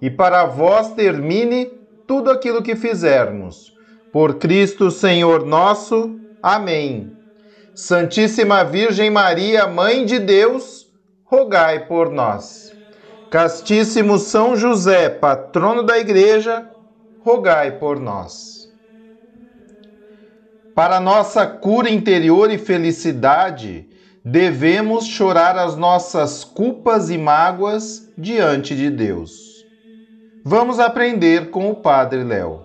e para vós termine tudo aquilo que fizermos. Por Cristo Senhor nosso. Amém. Santíssima Virgem Maria, Mãe de Deus, rogai por nós. Castíssimo São José, patrono da Igreja, rogai por nós. Para nossa cura interior e felicidade, devemos chorar as nossas culpas e mágoas diante de Deus. Vamos aprender com o Padre Léo.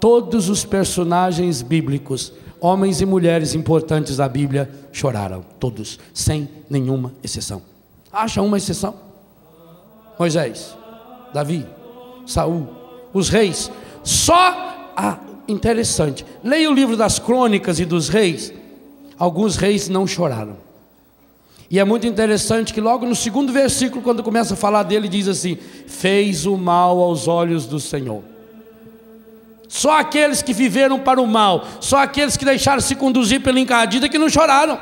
Todos os personagens bíblicos, homens e mulheres importantes da Bíblia, choraram. Todos, sem nenhuma exceção. Acha uma exceção? Moisés, Davi, Saul, os reis. Só ah, interessante. Leia o livro das crônicas e dos reis. Alguns reis não choraram. E é muito interessante que logo no segundo versículo, quando começa a falar dele, diz assim: fez o mal aos olhos do Senhor. Só aqueles que viveram para o mal, só aqueles que deixaram se conduzir pela encadida que não choraram.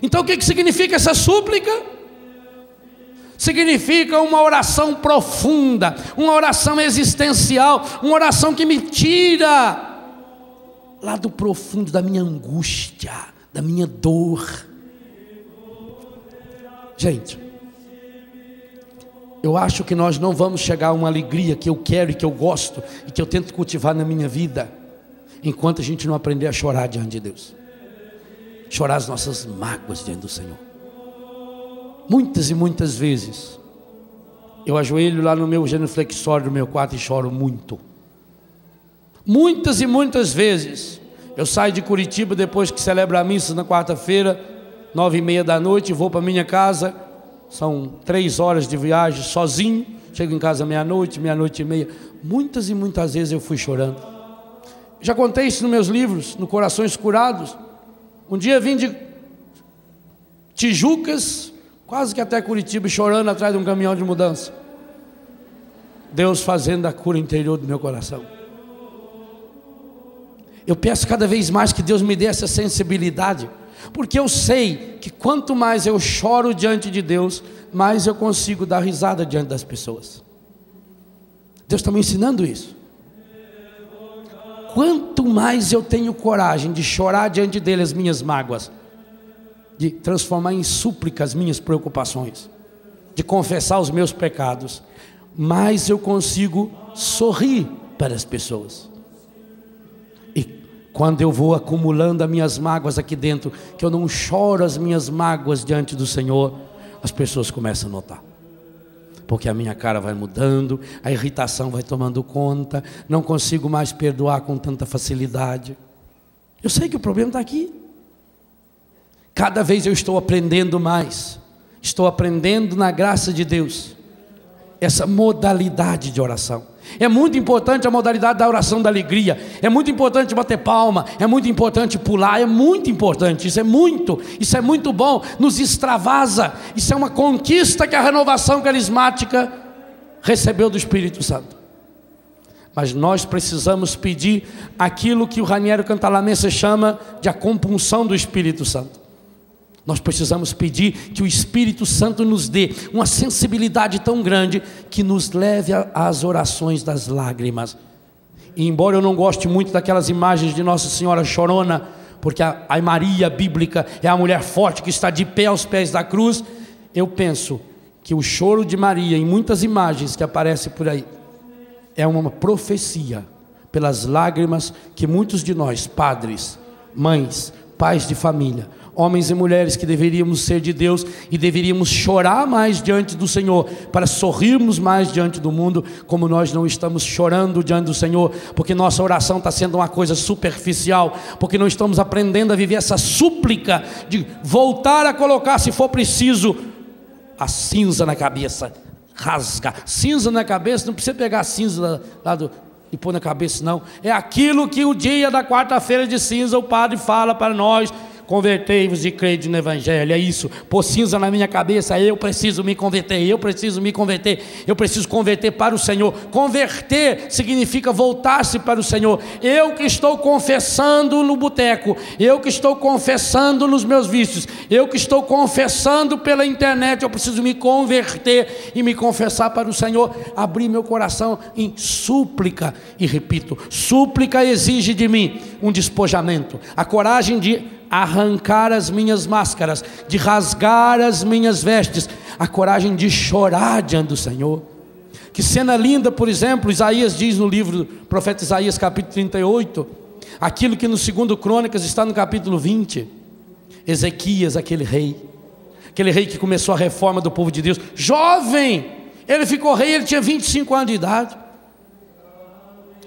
Então o que, que significa essa súplica? Significa uma oração profunda, uma oração existencial, uma oração que me tira lá do profundo da minha angústia, da minha dor Gente, eu acho que nós não vamos chegar a uma alegria que eu quero e que eu gosto e que eu tento cultivar na minha vida, enquanto a gente não aprender a chorar diante de Deus chorar as nossas mágoas diante do Senhor. Muitas e muitas vezes, eu ajoelho lá no meu genuflexório do meu quarto e choro muito. Muitas e muitas vezes, eu saio de Curitiba depois que celebra a missa na quarta-feira nove e meia da noite, vou para minha casa, são três horas de viagem sozinho, chego em casa meia-noite, meia-noite e meia. Muitas e muitas vezes eu fui chorando. Já contei isso nos meus livros, no Corações Curados. Um dia vim de Tijucas, quase que até Curitiba, chorando atrás de um caminhão de mudança. Deus fazendo a cura interior do meu coração. Eu peço cada vez mais que Deus me dê essa sensibilidade porque eu sei que quanto mais eu choro diante de Deus, mais eu consigo dar risada diante das pessoas. Deus está me ensinando isso. Quanto mais eu tenho coragem de chorar diante dele as minhas mágoas, de transformar em súplica as minhas preocupações, de confessar os meus pecados, mais eu consigo sorrir para as pessoas. Quando eu vou acumulando as minhas mágoas aqui dentro, que eu não choro as minhas mágoas diante do Senhor, as pessoas começam a notar. Porque a minha cara vai mudando, a irritação vai tomando conta, não consigo mais perdoar com tanta facilidade. Eu sei que o problema está aqui. Cada vez eu estou aprendendo mais, estou aprendendo na graça de Deus, essa modalidade de oração. É muito importante a modalidade da oração da alegria. É muito importante bater palma. É muito importante pular. É muito importante. Isso é muito. Isso é muito bom. Nos extravasa. Isso é uma conquista que a renovação carismática recebeu do Espírito Santo. Mas nós precisamos pedir aquilo que o Raniero Cantalamessa chama de a compunção do Espírito Santo. Nós precisamos pedir que o Espírito Santo nos dê uma sensibilidade tão grande que nos leve às orações das lágrimas. E embora eu não goste muito daquelas imagens de Nossa Senhora chorona, porque a, a Maria bíblica é a mulher forte que está de pé aos pés da cruz, eu penso que o choro de Maria, em muitas imagens que aparecem por aí, é uma profecia pelas lágrimas que muitos de nós, padres, mães, pais de família, homens e mulheres que deveríamos ser de Deus e deveríamos chorar mais diante do Senhor, para sorrirmos mais diante do mundo, como nós não estamos chorando diante do Senhor, porque nossa oração está sendo uma coisa superficial, porque não estamos aprendendo a viver essa súplica de voltar a colocar, se for preciso, a cinza na cabeça, rasgar. Cinza na cabeça, não precisa pegar a cinza lá do, e pôr na cabeça, não. É aquilo que o dia da quarta-feira de cinza o padre fala para nós Convertei-vos e crede no Evangelho. É isso. Pôr cinza na minha cabeça. Eu preciso me converter. Eu preciso me converter. Eu preciso converter para o Senhor. Converter significa voltar-se para o Senhor. Eu que estou confessando no boteco. Eu que estou confessando nos meus vícios. Eu que estou confessando pela internet. Eu preciso me converter e me confessar para o Senhor. Abrir meu coração em súplica. E repito: súplica exige de mim um despojamento. A coragem de arrancar as minhas máscaras, de rasgar as minhas vestes, a coragem de chorar diante do Senhor. Que cena linda, por exemplo, Isaías diz no livro profeta Isaías, capítulo 38, aquilo que no segundo Crônicas está no capítulo 20. Ezequias, aquele rei, aquele rei que começou a reforma do povo de Deus, jovem, ele ficou rei, ele tinha 25 anos de idade.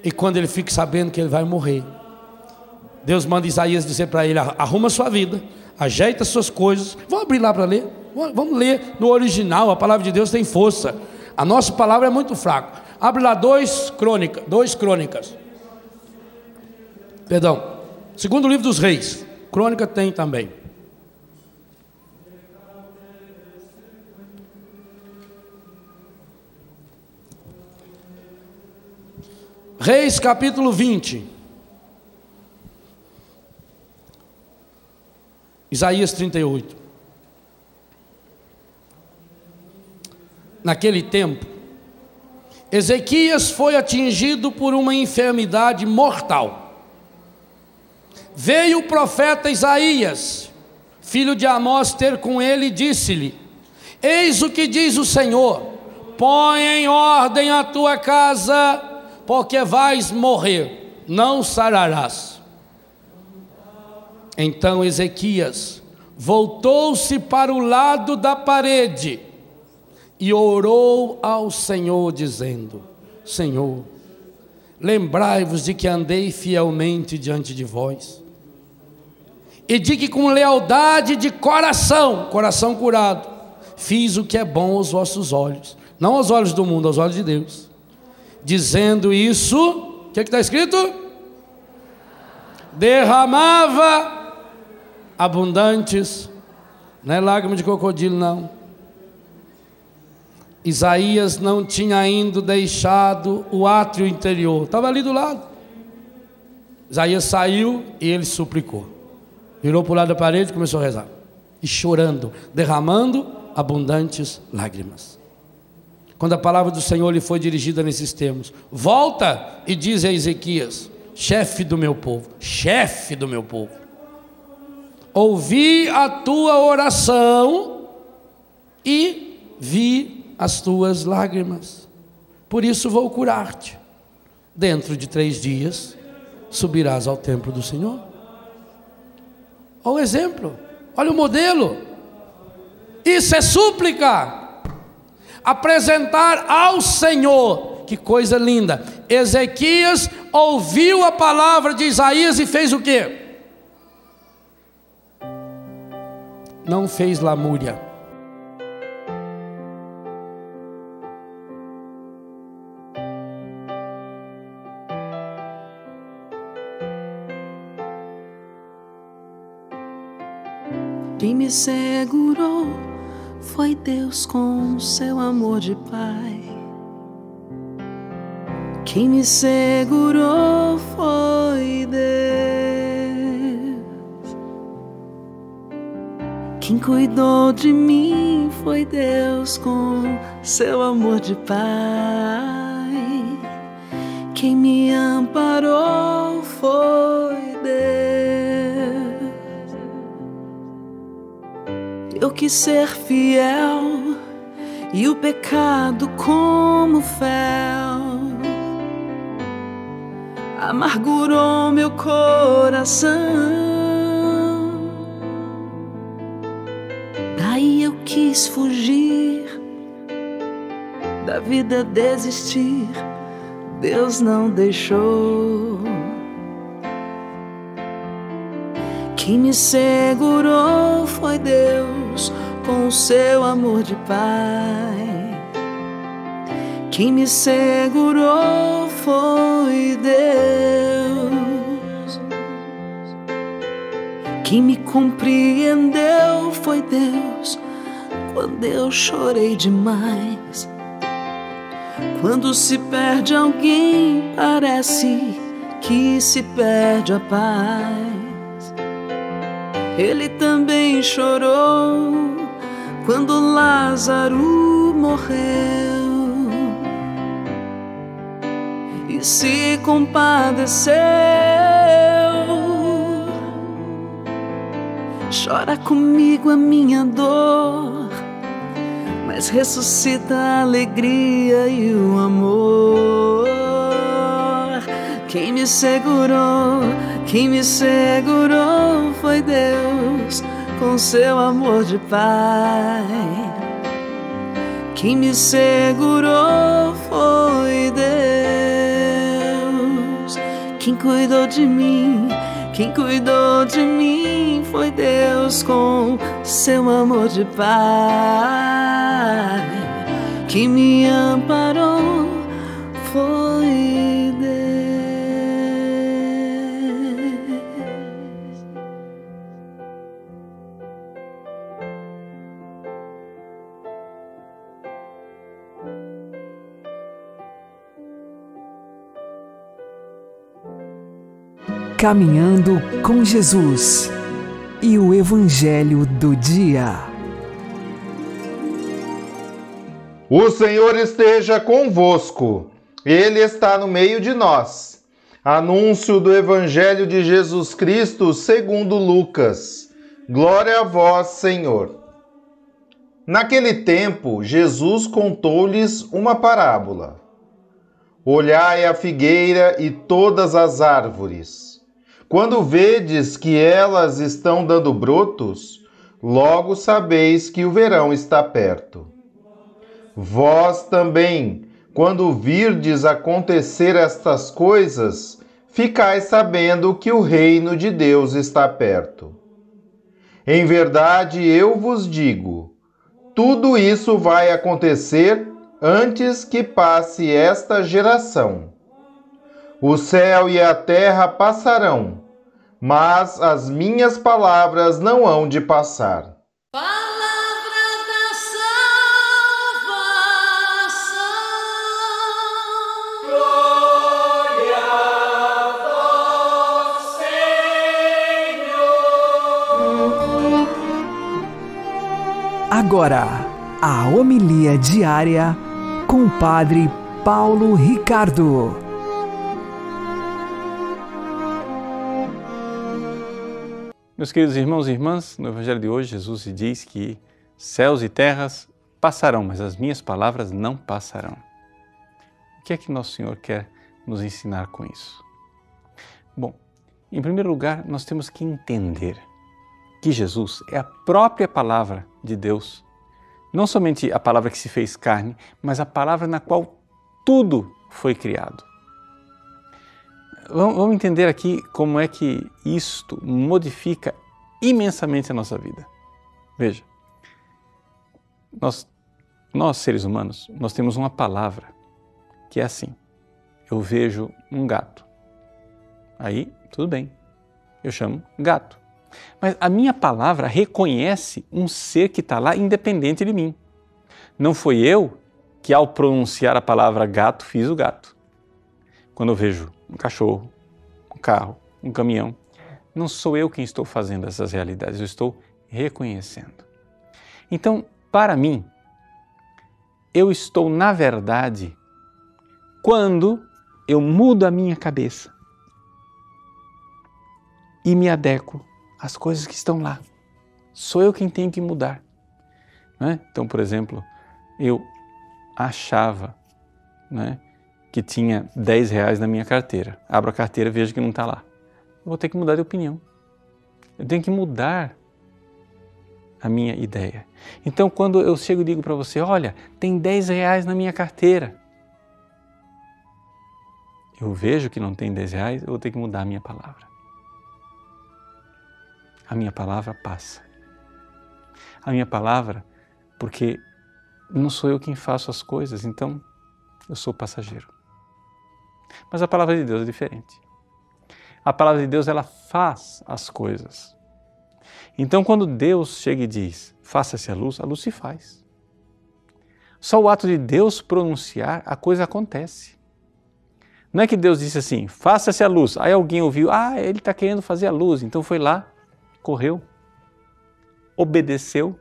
E quando ele fica sabendo que ele vai morrer, Deus manda Isaías dizer para ele: arruma sua vida, ajeita suas coisas. Vamos abrir lá para ler? Vamos ler no original, a palavra de Deus tem força. A nossa palavra é muito fraca. Abre lá dois crônicas, dois crônicas. Perdão. Segundo livro dos reis. Crônica tem também. Reis capítulo 20. Isaías 38. Naquele tempo, Ezequias foi atingido por uma enfermidade mortal. Veio o profeta Isaías, filho de Amós, ter com ele e disse-lhe: Eis o que diz o Senhor: põe em ordem a tua casa, porque vais morrer, não sararás. Então Ezequias voltou-se para o lado da parede e orou ao Senhor, dizendo: Senhor, lembrai-vos de que andei fielmente diante de vós, e de que com lealdade de coração, coração curado, fiz o que é bom aos vossos olhos, não aos olhos do mundo, aos olhos de Deus. Dizendo isso, o que é está escrito? Derramava abundantes, não é lágrima de crocodilo, não. Isaías não tinha ainda deixado o átrio interior, estava ali do lado. Isaías saiu e ele suplicou. Virou para o lado da parede e começou a rezar. E chorando, derramando abundantes lágrimas. Quando a palavra do Senhor lhe foi dirigida nesses termos: Volta e diz a Ezequias, chefe do meu povo, chefe do meu povo ouvi a tua oração e vi as tuas lágrimas. Por isso vou curar-te. Dentro de três dias subirás ao templo do Senhor. Olha o exemplo, olha o modelo. Isso é súplica. Apresentar ao Senhor, que coisa linda. Ezequias ouviu a palavra de Isaías e fez o quê? Não fez lamúria. Quem me segurou foi Deus com seu amor de Pai. Quem me segurou foi Deus. Cuidou de mim foi Deus com seu amor de Pai. Quem me amparou foi Deus. Eu quis ser fiel e o pecado como fel. amargurou meu coração. Quis fugir, da vida desistir, Deus não deixou. Quem me segurou foi Deus com o seu amor de Pai. Quem me segurou foi Deus. Quem me compreendeu foi Deus. Quando eu chorei demais. Quando se perde alguém, parece que se perde a paz. Ele também chorou quando Lázaro morreu e se compadeceu. Chora comigo a minha dor, mas ressuscita a alegria e o amor. Quem me segurou? Quem me segurou foi Deus com seu amor de Pai. Quem me segurou foi Deus. Quem cuidou de mim, quem cuidou de mim foi Deus com seu amor de Pai. Quem me amparou foi Deus. Caminhando com Jesus e o Evangelho do Dia. O Senhor esteja convosco, Ele está no meio de nós. Anúncio do Evangelho de Jesus Cristo segundo Lucas. Glória a vós, Senhor. Naquele tempo, Jesus contou-lhes uma parábola. Olhai a figueira e todas as árvores. Quando vedes que elas estão dando brotos, logo sabeis que o verão está perto. Vós também, quando virdes acontecer estas coisas, ficais sabendo que o reino de Deus está perto. Em verdade, eu vos digo: tudo isso vai acontecer antes que passe esta geração. O céu e a terra passarão, mas as minhas palavras não hão de passar. Agora, a homilia diária com o Padre Paulo Ricardo. Meus queridos irmãos e irmãs, no Evangelho de hoje, Jesus diz que céus e terras passarão, mas as minhas palavras não passarão. O que é que Nosso Senhor quer nos ensinar com isso? Bom, em primeiro lugar, nós temos que entender que Jesus é a própria palavra de Deus. Não somente a palavra que se fez carne, mas a palavra na qual tudo foi criado. Vamos entender aqui como é que isto modifica imensamente a nossa vida. Veja, nós, nós seres humanos, nós temos uma palavra que é assim. Eu vejo um gato. Aí, tudo bem. Eu chamo gato. Mas a minha palavra reconhece um ser que está lá independente de mim. Não foi eu que, ao pronunciar a palavra gato, fiz o gato. Quando eu vejo um cachorro, um carro, um caminhão. Não sou eu quem estou fazendo essas realidades, eu estou reconhecendo. Então, para mim, eu estou, na verdade, quando eu mudo a minha cabeça e me adequo às coisas que estão lá. Sou eu quem tenho que mudar. É? Então, por exemplo, eu achava né, que tinha 10 reais na minha carteira. Abro a carteira e vejo que não está lá. Vou ter que mudar de opinião. Eu tenho que mudar a minha ideia. Então, quando eu chego e digo para você: Olha, tem 10 reais na minha carteira. Eu vejo que não tem 10 reais, eu vou ter que mudar a minha palavra. A minha palavra passa. A minha palavra, porque não sou eu quem faço as coisas, então eu sou passageiro. Mas a palavra de Deus é diferente. A palavra de Deus ela faz as coisas. Então, quando Deus chega e diz, faça-se a luz, a luz se faz. Só o ato de Deus pronunciar, a coisa acontece. Não é que Deus disse assim, faça-se a luz. Aí alguém ouviu, ah, ele está querendo fazer a luz. Então foi lá, correu, obedeceu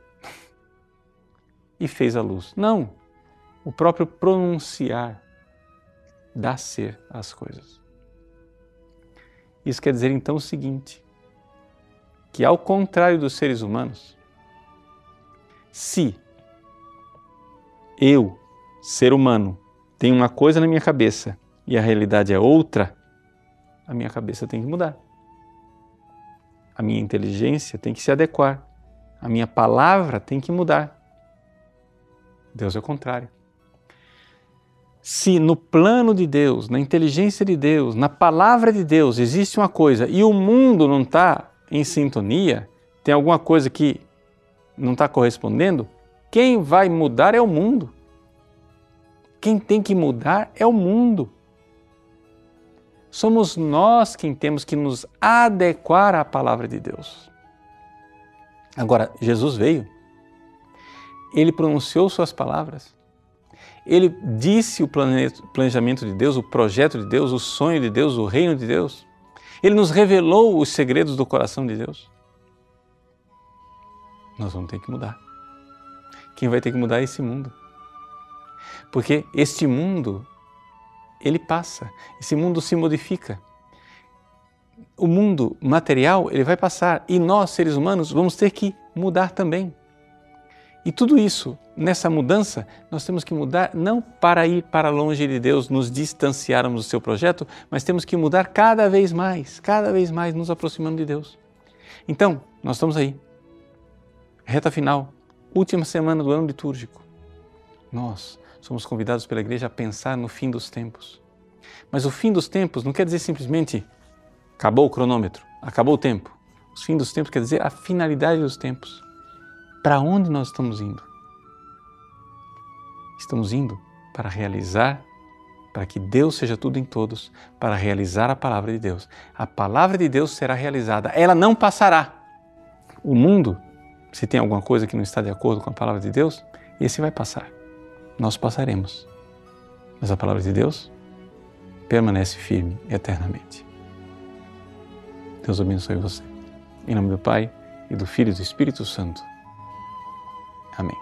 e fez a luz. Não. O próprio pronunciar dá ser às coisas. Isso quer dizer então o seguinte: que ao contrário dos seres humanos, se eu, ser humano, tenho uma coisa na minha cabeça e a realidade é outra, a minha cabeça tem que mudar. A minha inteligência tem que se adequar. A minha palavra tem que mudar. Deus é o contrário. Se no plano de Deus, na inteligência de Deus, na palavra de Deus existe uma coisa e o mundo não está em sintonia, tem alguma coisa que não está correspondendo, quem vai mudar é o mundo. Quem tem que mudar é o mundo. Somos nós quem temos que nos adequar à palavra de Deus. Agora, Jesus veio, ele pronunciou suas palavras, ele disse o planejamento de Deus, o projeto de Deus, o sonho de Deus, o reino de Deus. Ele nos revelou os segredos do coração de Deus. Nós vamos ter que mudar. Quem vai ter que mudar é esse mundo. Porque este mundo, ele passa, esse mundo se modifica. O mundo material, ele vai passar e nós, seres humanos, vamos ter que mudar também. E tudo isso, nessa mudança, nós temos que mudar não para ir para longe de Deus, nos distanciarmos do seu projeto, mas temos que mudar cada vez mais, cada vez mais nos aproximando de Deus. Então, nós estamos aí. Reta final, última semana do ano litúrgico. Nós somos convidados pela igreja a pensar no fim dos tempos. Mas o fim dos tempos não quer dizer simplesmente acabou o cronômetro, acabou o tempo. O fim dos tempos quer dizer a finalidade dos tempos para onde nós estamos indo? Estamos indo para realizar, para que Deus seja tudo em todos, para realizar a palavra de Deus. A palavra de Deus será realizada, ela não passará. O mundo, se tem alguma coisa que não está de acordo com a palavra de Deus, esse vai passar. Nós passaremos. Mas a palavra de Deus permanece firme eternamente. Deus abençoe você. Em nome do Pai, e do Filho e do Espírito Santo. Amém.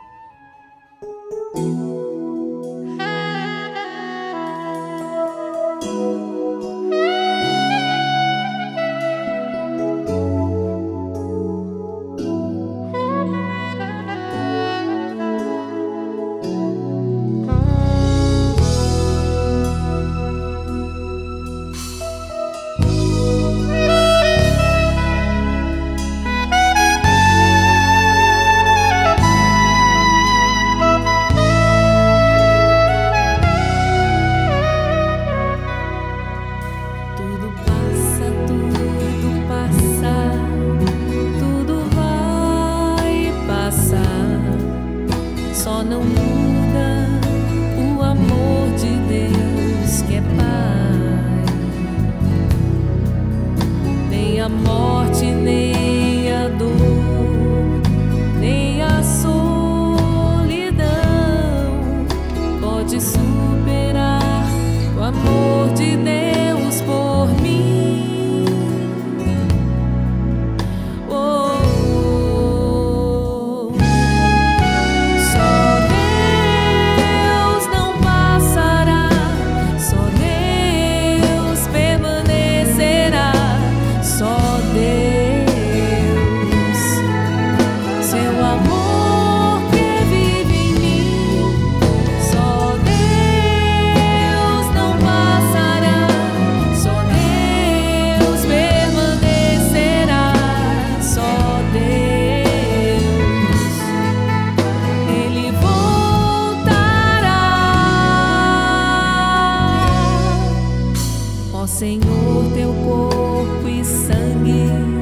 Senhor, teu corpo e sangue.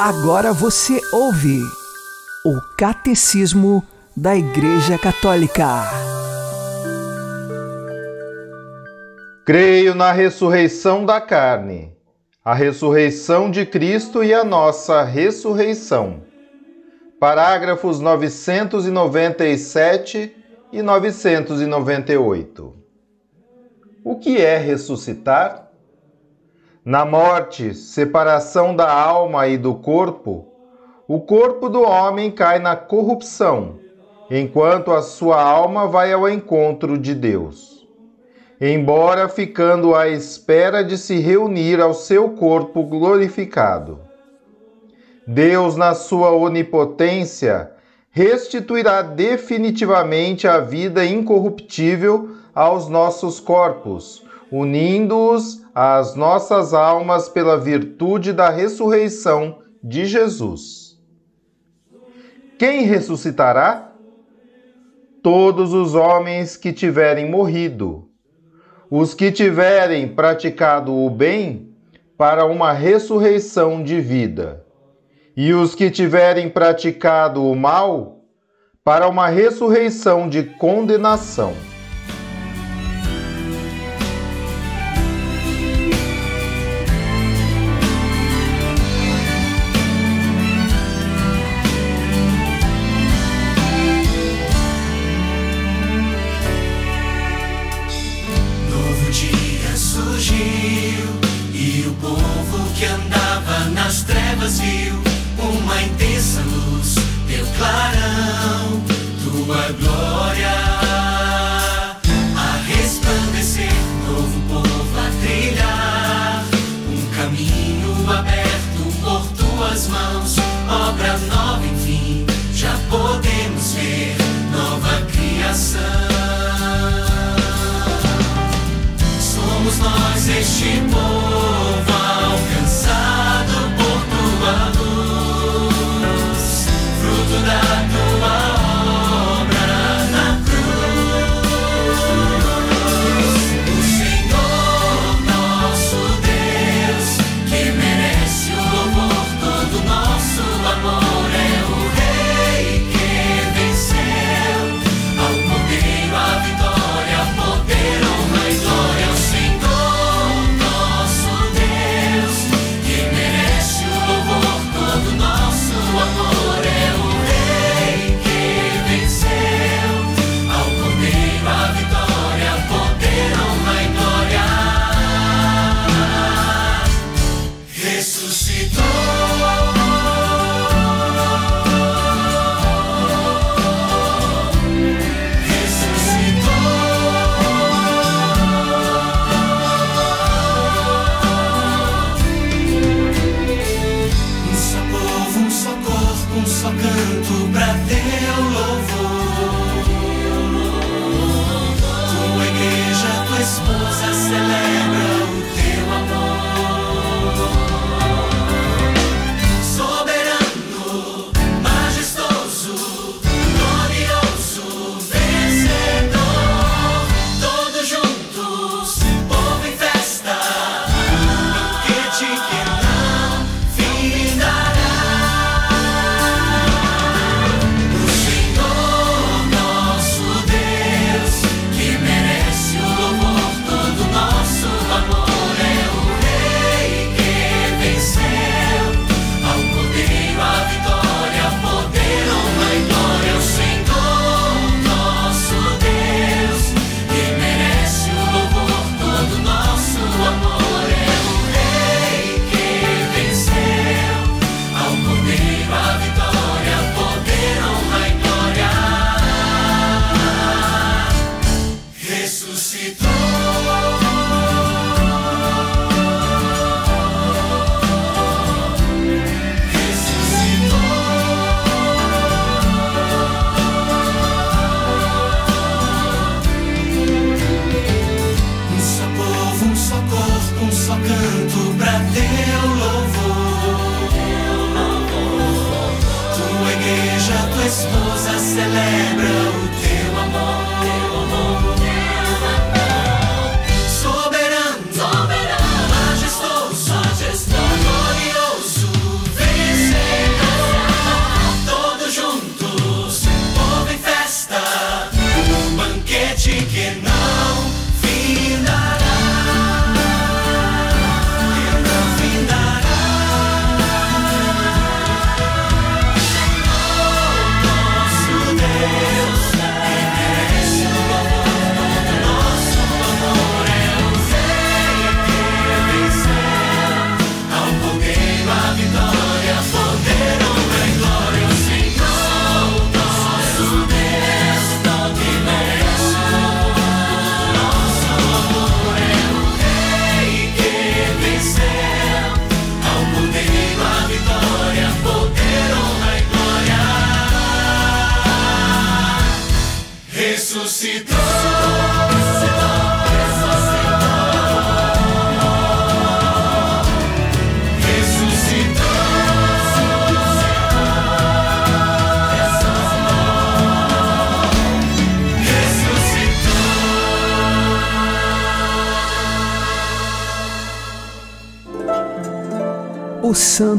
Agora você ouve o Catecismo da Igreja Católica. Creio na ressurreição da carne, a ressurreição de Cristo e a nossa ressurreição. Parágrafos 997 e 998. O que é ressuscitar? Na morte, separação da alma e do corpo, o corpo do homem cai na corrupção, enquanto a sua alma vai ao encontro de Deus. Embora ficando à espera de se reunir ao seu corpo glorificado. Deus, na sua onipotência, restituirá definitivamente a vida incorruptível aos nossos corpos, unindo-os às nossas almas pela virtude da ressurreição de Jesus. Quem ressuscitará? Todos os homens que tiverem morrido, os que tiverem praticado o bem para uma ressurreição de vida, e os que tiverem praticado o mal para uma ressurreição de condenação.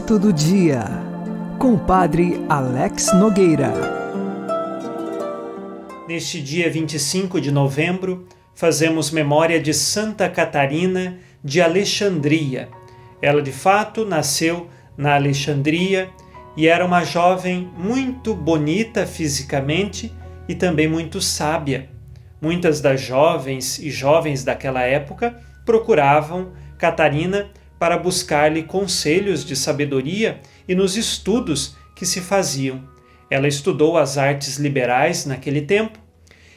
Santo do Dia, com o Padre Alex Nogueira. Neste dia 25 de novembro, fazemos memória de Santa Catarina de Alexandria. Ela, de fato, nasceu na Alexandria e era uma jovem muito bonita fisicamente e também muito sábia. Muitas das jovens e jovens daquela época procuravam Catarina para buscar-lhe conselhos de sabedoria e nos estudos que se faziam. Ela estudou as artes liberais naquele tempo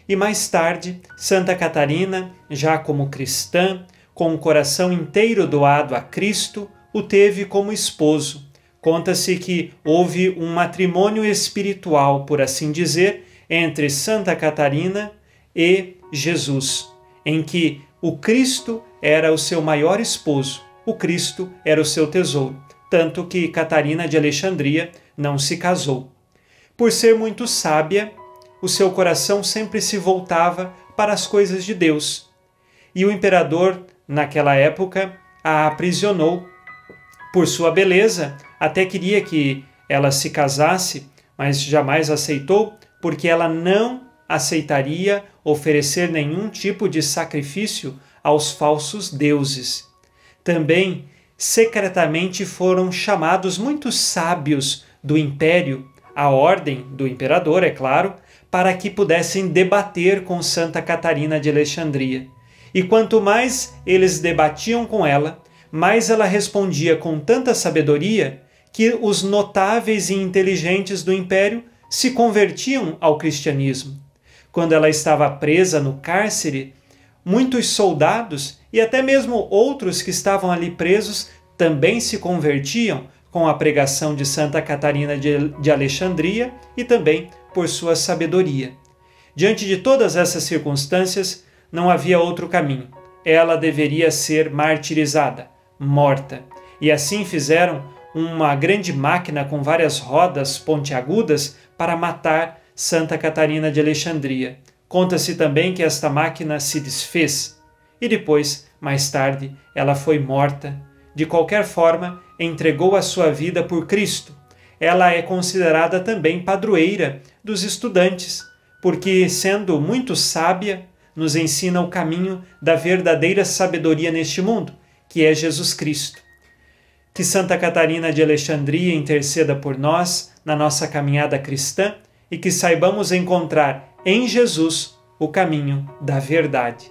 e mais tarde, Santa Catarina, já como cristã, com o coração inteiro doado a Cristo, o teve como esposo. Conta-se que houve um matrimônio espiritual, por assim dizer, entre Santa Catarina e Jesus, em que o Cristo era o seu maior esposo, o Cristo era o seu tesouro, tanto que Catarina de Alexandria não se casou. Por ser muito sábia, o seu coração sempre se voltava para as coisas de Deus. E o imperador, naquela época, a aprisionou. Por sua beleza, até queria que ela se casasse, mas jamais aceitou, porque ela não aceitaria oferecer nenhum tipo de sacrifício aos falsos deuses. Também secretamente foram chamados muitos sábios do império, a ordem do imperador, é claro, para que pudessem debater com Santa Catarina de Alexandria. E quanto mais eles debatiam com ela, mais ela respondia com tanta sabedoria que os notáveis e inteligentes do império se convertiam ao cristianismo. Quando ela estava presa no cárcere, muitos soldados e até mesmo outros que estavam ali presos também se convertiam com a pregação de Santa Catarina de Alexandria e também por sua sabedoria. Diante de todas essas circunstâncias, não havia outro caminho. Ela deveria ser martirizada, morta. E assim fizeram uma grande máquina com várias rodas pontiagudas para matar Santa Catarina de Alexandria. Conta-se também que esta máquina se desfez e depois, mais tarde, ela foi morta. De qualquer forma, entregou a sua vida por Cristo. Ela é considerada também padroeira dos estudantes, porque, sendo muito sábia, nos ensina o caminho da verdadeira sabedoria neste mundo, que é Jesus Cristo. Que Santa Catarina de Alexandria interceda por nós na nossa caminhada cristã e que saibamos encontrar em Jesus o caminho da verdade.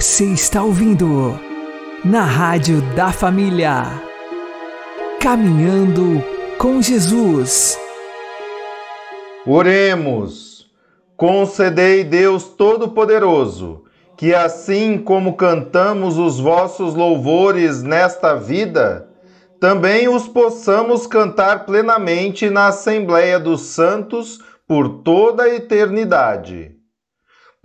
Você está ouvindo na Rádio da Família. Caminhando com Jesus. Oremos. Concedei, Deus Todo-Poderoso, que assim como cantamos os vossos louvores nesta vida, também os possamos cantar plenamente na Assembleia dos Santos por toda a eternidade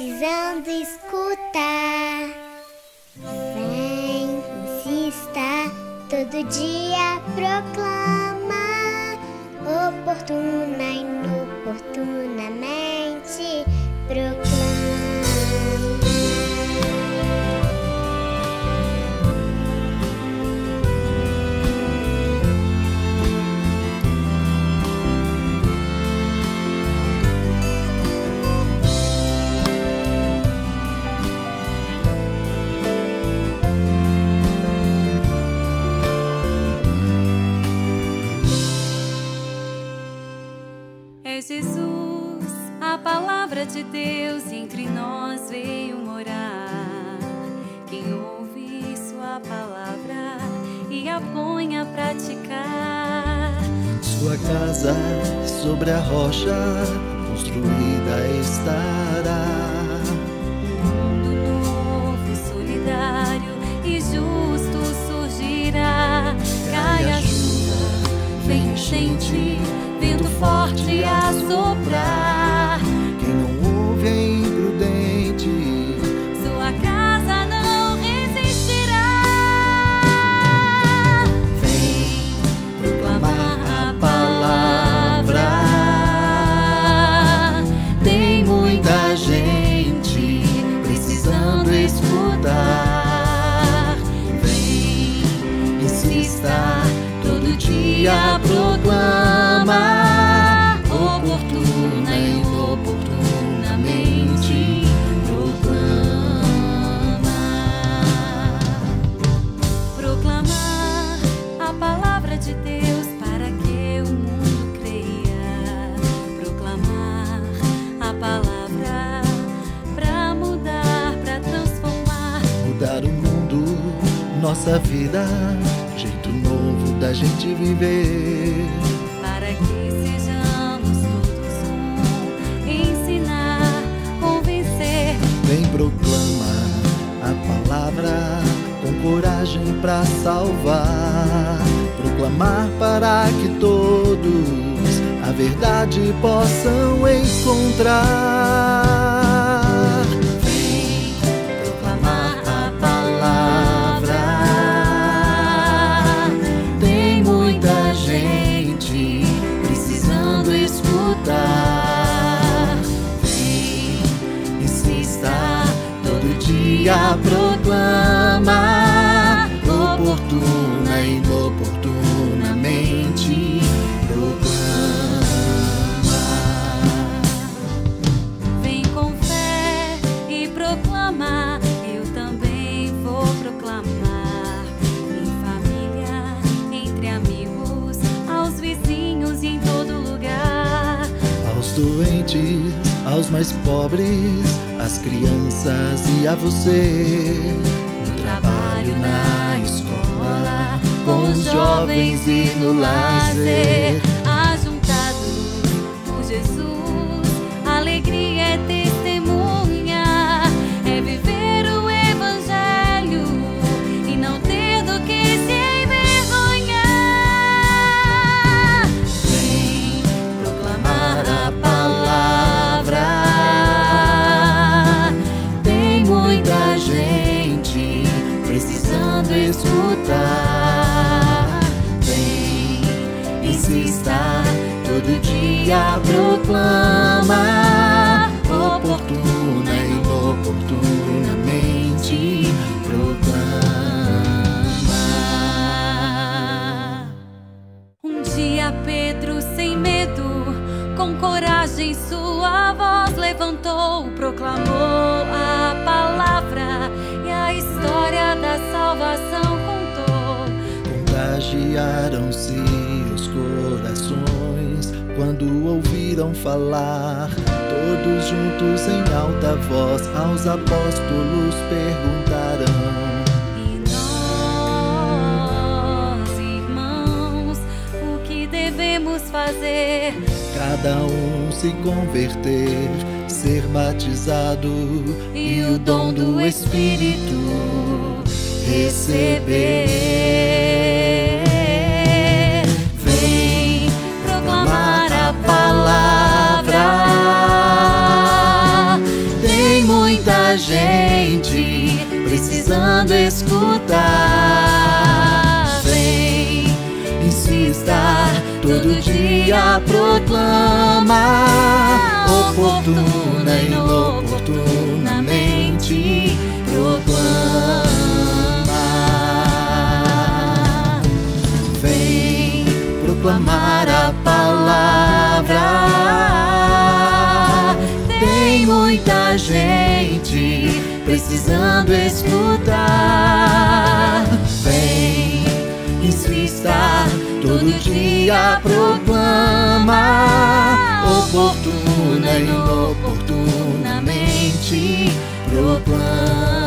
Precisando escutar. Vem, insista, todo dia proclama. Oportuna inoportunamente proclama. É Jesus, a palavra de Deus entre nós veio morar. Quem ouve Sua palavra e a põe a praticar. Sua casa sobre a rocha construída estará. Mundo novo, solidário e justo surgirá. Cai a chuva, vem enchente, forte a soprar. Quem não ouve é imprudente. Sua casa não resistirá. Vem proclamar a palavra. Tem muita gente precisando escutar. Vem, Insista, todo dia nossa vida, jeito novo da gente viver. Para que sejamos todos um, ensinar, convencer. Vem proclama a palavra com coragem pra salvar. Proclamar para que todos a verdade possam encontrar. Proclama. Oportuna e inoportunamente proclama. Vem com fé e proclama. Eu também vou proclamar. Em família, entre amigos, aos vizinhos e em todo lugar. Aos doentes, aos mais pobres, às crianças e a você. No trabalho, na escola, com os jovens e no lazer. Escutar. Vem, insista, todo dia proclama. ouviram falar. Todos juntos em alta voz aos apóstolos perguntaram. fazer. Cada um se converter, ser batizado e o dom do Espírito receber. Gente precisando escutar. Vem, insista, todo dia proclama, oportuna e inoportunamente proclama. Muita gente precisando escutar. Vem, insista, todo dia proclama, oportuna e inoportunamente proclama.